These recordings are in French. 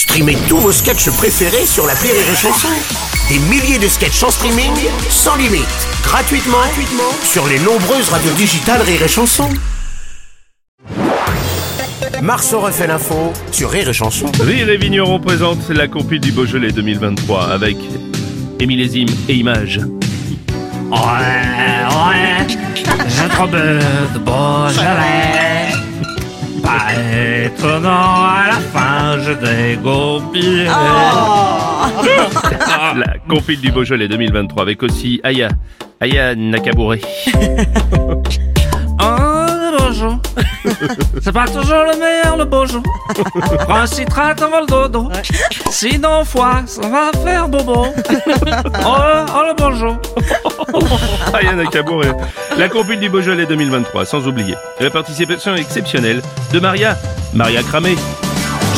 Streamez tous vos sketchs préférés sur la Rire et Chanson. Des milliers de sketchs en streaming, sans limite, gratuitement, gratuitement sur les nombreuses radios digitales Rire et Chanson. Marceau refait l'info sur Rire et Chanson. Rire et Vigneron présente la compil du Beaujolais 2023 avec Émilésime et Images. Ouais, ouais, j'ai trop bu de Beaujolais. Étonnant, à la fin, je dégoupille. La compil du Beaujolais 2023 avec aussi Aya, Aya Nakabouré. Oh, le bonjour. C'est pas toujours le meilleur, le bonjour. Prends un citrate avant le dodo. Sinon, foi, ça va faire bobo. Oh, le- oh, le La compil du Beaujolais 2023 sans oublier la participation exceptionnelle de Maria, Maria Cramé.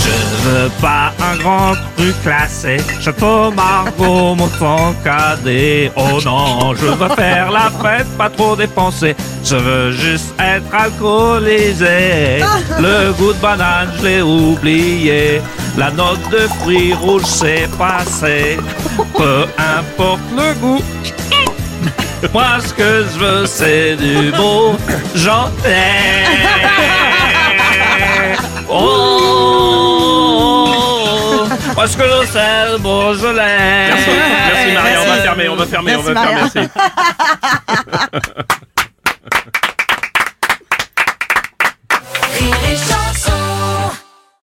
Je ne veux pas un grand truc classé. Château Margot, mon temps cadet. Oh non, je veux faire la fête, pas trop dépenser. Je veux juste être alcoolisé. Le goût de banane, je l'ai oublié. La note de fruits rouges, c'est passé. Peu importe le goût. Moi, ce que je veux, c'est du beau jantais. Oh, moi, ce que je veux, c'est le Beaujolais. Merci, merci Maria, on va fermer, on va fermer, on va fermer. Merci.